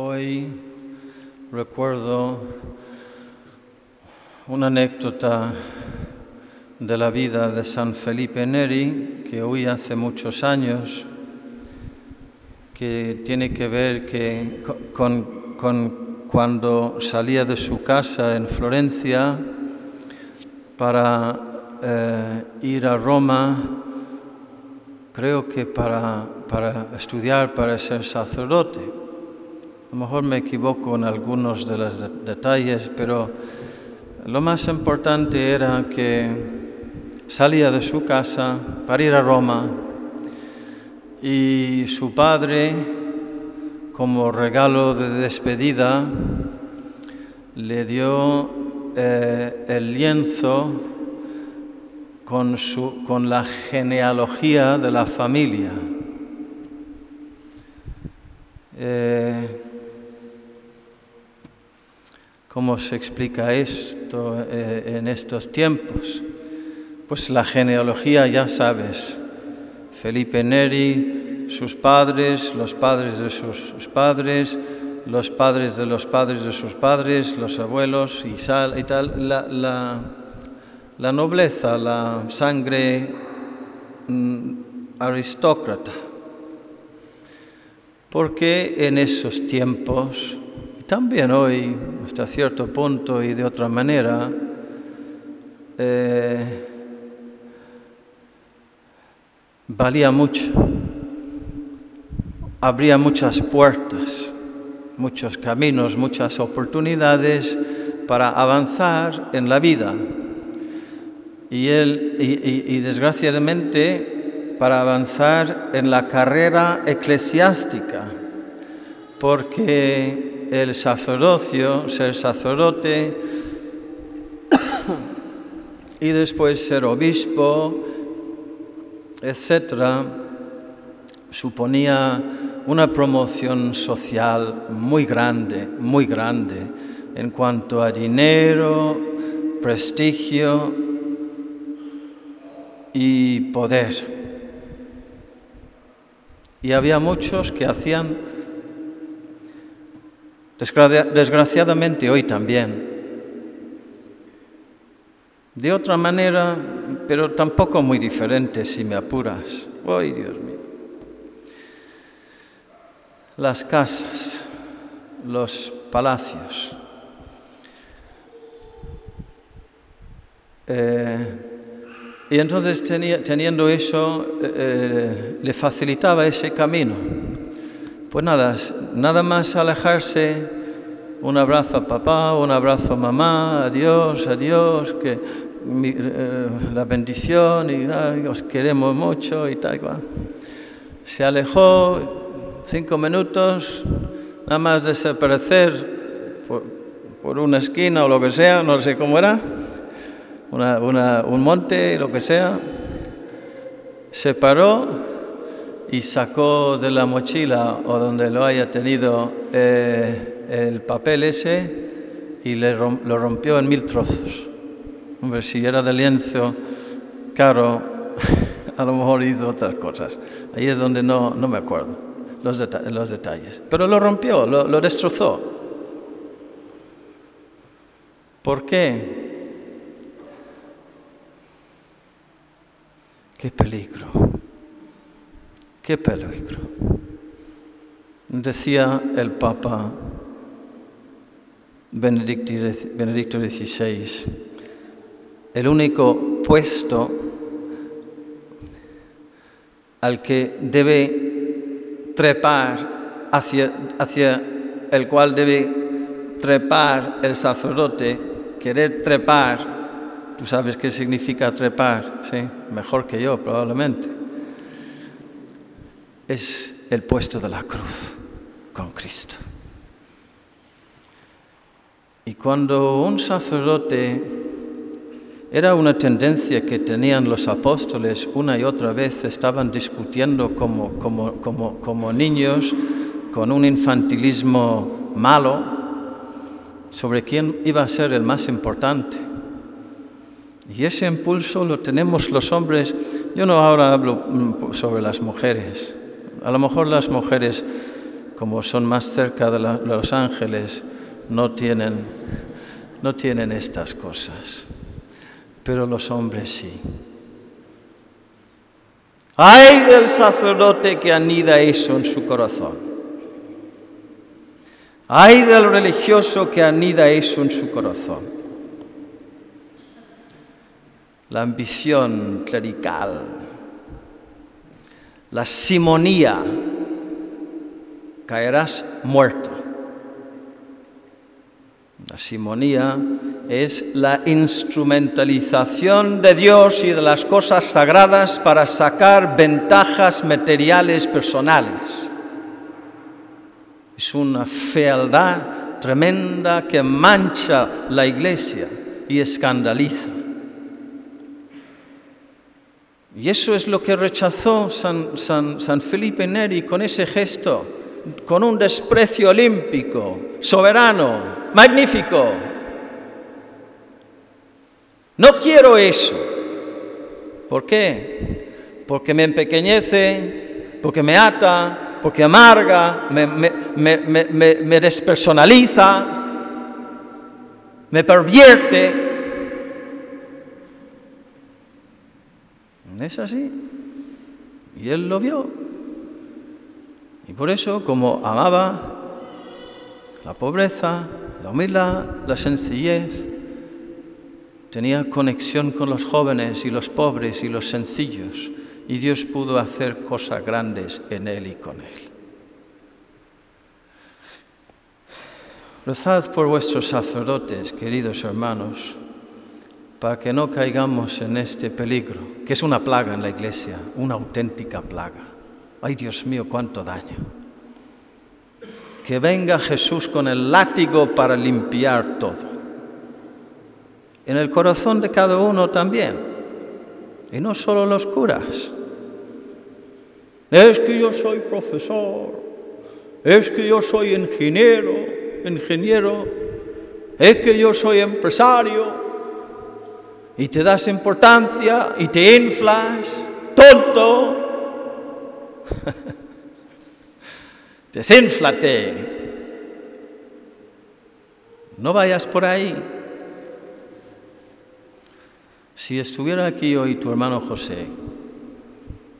Hoy recuerdo una anécdota de la vida de San Felipe Neri que oí hace muchos años, que tiene que ver con cuando salía de su casa en Florencia para eh, ir a Roma, creo que para, para estudiar, para ser sacerdote. A lo mejor me equivoco en algunos de los de- detalles, pero lo más importante era que salía de su casa para ir a Roma y su padre, como regalo de despedida, le dio eh, el lienzo con, su, con la genealogía de la familia. Eh, ¿Cómo se explica esto eh, en estos tiempos? Pues la genealogía ya sabes. Felipe Neri, sus padres, los padres de sus, padres, los padres de los padres de sus padres, los abuelos y, tal. La, nobleza, la sangre mm, aristócrata. Porque en esos tiempos, también hoy, hasta cierto punto y de otra manera, eh, valía mucho. Habría muchas puertas, muchos caminos, muchas oportunidades para avanzar en la vida. Y, él, y, desgraciadamente para avanzar en la carrera eclesiástica, porque el sacerdocio, ser sacerdote y después ser obispo, etcétera, suponía una promoción social muy grande, muy grande, en cuanto a dinero, prestigio y poder. Y había muchos que hacían, desgraciadamente hoy también, de otra manera, pero tampoco muy diferente si me apuras. ¡Ay, Dios mío! Las casas, los palacios. Eh, y entonces teniendo eso, eh, le facilitaba ese camino. Pues nada, nada más alejarse, un abrazo a papá, un abrazo a mamá, adiós, adiós, que eh, la bendición y os queremos mucho y tal cual. Se alejó cinco minutos, nada más desaparecer por, una esquina o lo que sea, no sé cómo era, una, un monte, lo que sea, se paró y sacó de la mochila o donde lo haya tenido eh, el papel ese y lo rompió en mil trozos. Hombre, si era de lienzo caro, a lo mejor hizo otras cosas. Ahí es donde no, no me acuerdo los detalles. Pero lo rompió, lo, lo destrozó. ¿Por qué? Qué peligro, qué peligro. Decía el Papa Benedicto, XVI, el único puesto al que debe trepar, hacia, hacia el cual debe trepar el sacerdote, querer trepar Tú sabes qué significa trepar, ¿sí? Mejor que yo, probablemente. Es el puesto de la cruz con Cristo. Y cuando un sacerdote era una tendencia que tenían los apóstoles una y otra vez, estaban discutiendo como, como, como, como niños con un infantilismo malo sobre quién iba a ser el más importante. Y ese impulso lo tenemos los hombres. Yo no ahora hablo sobre las mujeres. A lo mejor las mujeres como son más cerca de los ángeles, no tienen, no tienen estas cosas. Pero los hombres sí. Ay del sacerdote que anida eso en su corazón. Ay del religioso que anida eso en su corazón. La ambición clerical, la simonía, caerás muerto. La simonía es la instrumentalización de Dios y de las cosas sagradas para sacar ventajas materiales personales. Es una fealdad tremenda que mancha la iglesia y escandaliza. Y eso es lo que rechazó San, Felipe Neri con ese gesto, con un desprecio olímpico, soberano, magnífico. No quiero eso. ¿Por qué? Porque me empequeñece, porque me ata, porque amarga, me, me despersonaliza, me pervierte. Es así. Y él lo vio. Y por eso, como amaba la pobreza, la humildad, la sencillez, tenía conexión con los jóvenes y los pobres y los sencillos. Y Dios pudo hacer cosas grandes en él y con él. Rezad por vuestros sacerdotes, queridos hermanos, para que no caigamos en este peligro, que es una plaga en la iglesia, una auténtica plaga. Ay Dios mío, cuánto daño. Que venga Jesús con el látigo para limpiar todo. En el corazón de cada uno también. Y no solo los curas. Es que yo soy profesor, es que yo soy ingeniero, ingeniero, es que yo soy empresario, y te das importancia y te inflas, tonto. Desinflate. No vayas por ahí. Si estuviera aquí hoy tu hermano José,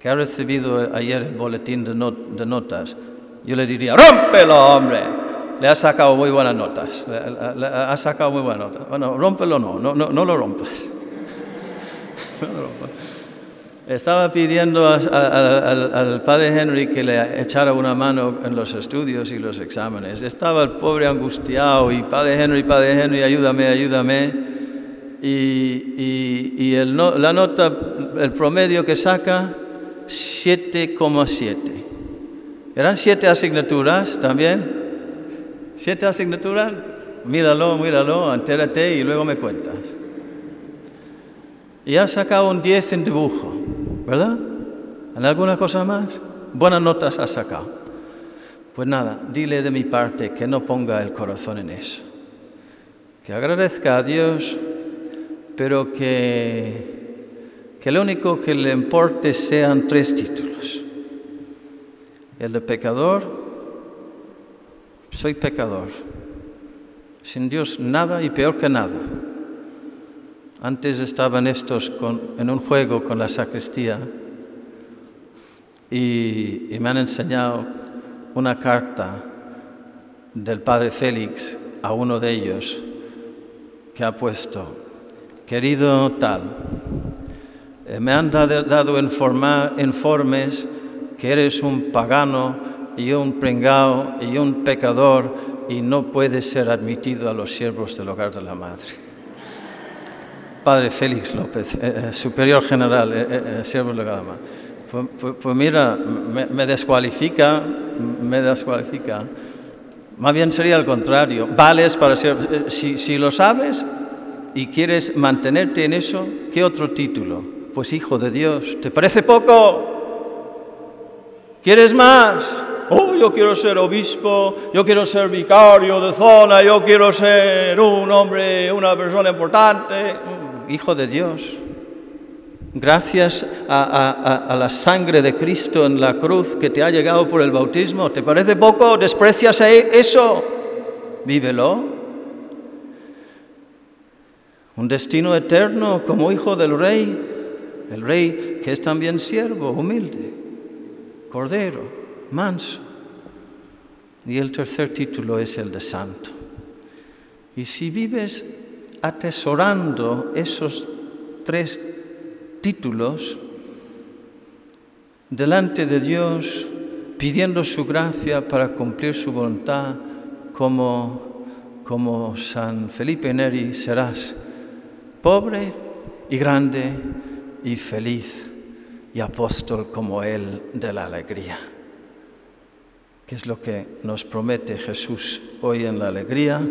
que ha recibido ayer el boletín de, not de notas, yo le diría, rómpelo, hombre. Le ha sacado muy buenas notas. Ha sacado muy buenas notas. Bueno, rómpelo no, no, no, no lo rompas. Estaba pidiendo a, a, al, al padre Henry que le echara una mano en los estudios y los exámenes. Estaba el pobre angustiado y padre Henry, padre Henry, ayúdame, ayúdame. Y, y, y el no, la nota, el promedio que saca, 7,7. ¿Eran siete asignaturas también? ¿Siete asignaturas? Míralo, míralo, entérate y luego me cuentas. Y ha sacado un 10 en dibujo, ¿verdad? ¿En alguna cosa más? Buenas notas ha sacado. Pues nada, dile de mi parte que no ponga el corazón en eso. Que agradezca a Dios, pero que, que lo único que le importe sean tres títulos. El de pecador, soy pecador. Sin Dios nada y peor que nada. Antes estaban estos con, en un juego con la sacristía y, me han enseñado una carta del padre Félix a uno de ellos que ha puesto, querido tal, eh, me han dado, informes que eres un pagano y un pringao y un pecador y no puedes ser admitido a los siervos del hogar de la madre. Padre Félix López, eh, eh, superior general, eh, siervo de madre. Pues, mira, me, me, descualifica, me descualifica. Más bien sería al contrario. Vales para ser. Si, si lo sabes y quieres mantenerte en eso, ¿qué otro título? Pues hijo de Dios. ¿Te parece poco? ¿Quieres más? Oh, yo quiero ser obispo, yo quiero ser vicario de zona, yo quiero ser un hombre, una persona importante. Hijo de Dios. Gracias a, la sangre de Cristo en la cruz que te ha llegado por el bautismo. ¿Te parece poco? ¿Desprecias e- eso? Vívelo. Un destino eterno como hijo del rey, el rey que es también siervo, humilde, cordero, manso. Y el tercer título es el de santo. Y si vives atesorando esos tres títulos delante de Dios, pidiendo su gracia para cumplir su voluntad, como, como San Felipe Neri, serás pobre y grande y feliz y apóstol como Él de la alegría. ¿Qué es lo que nos promete Jesús hoy en la alegría? No,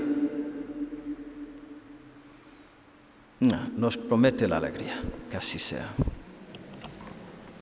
nos promete la alegría, que así sea.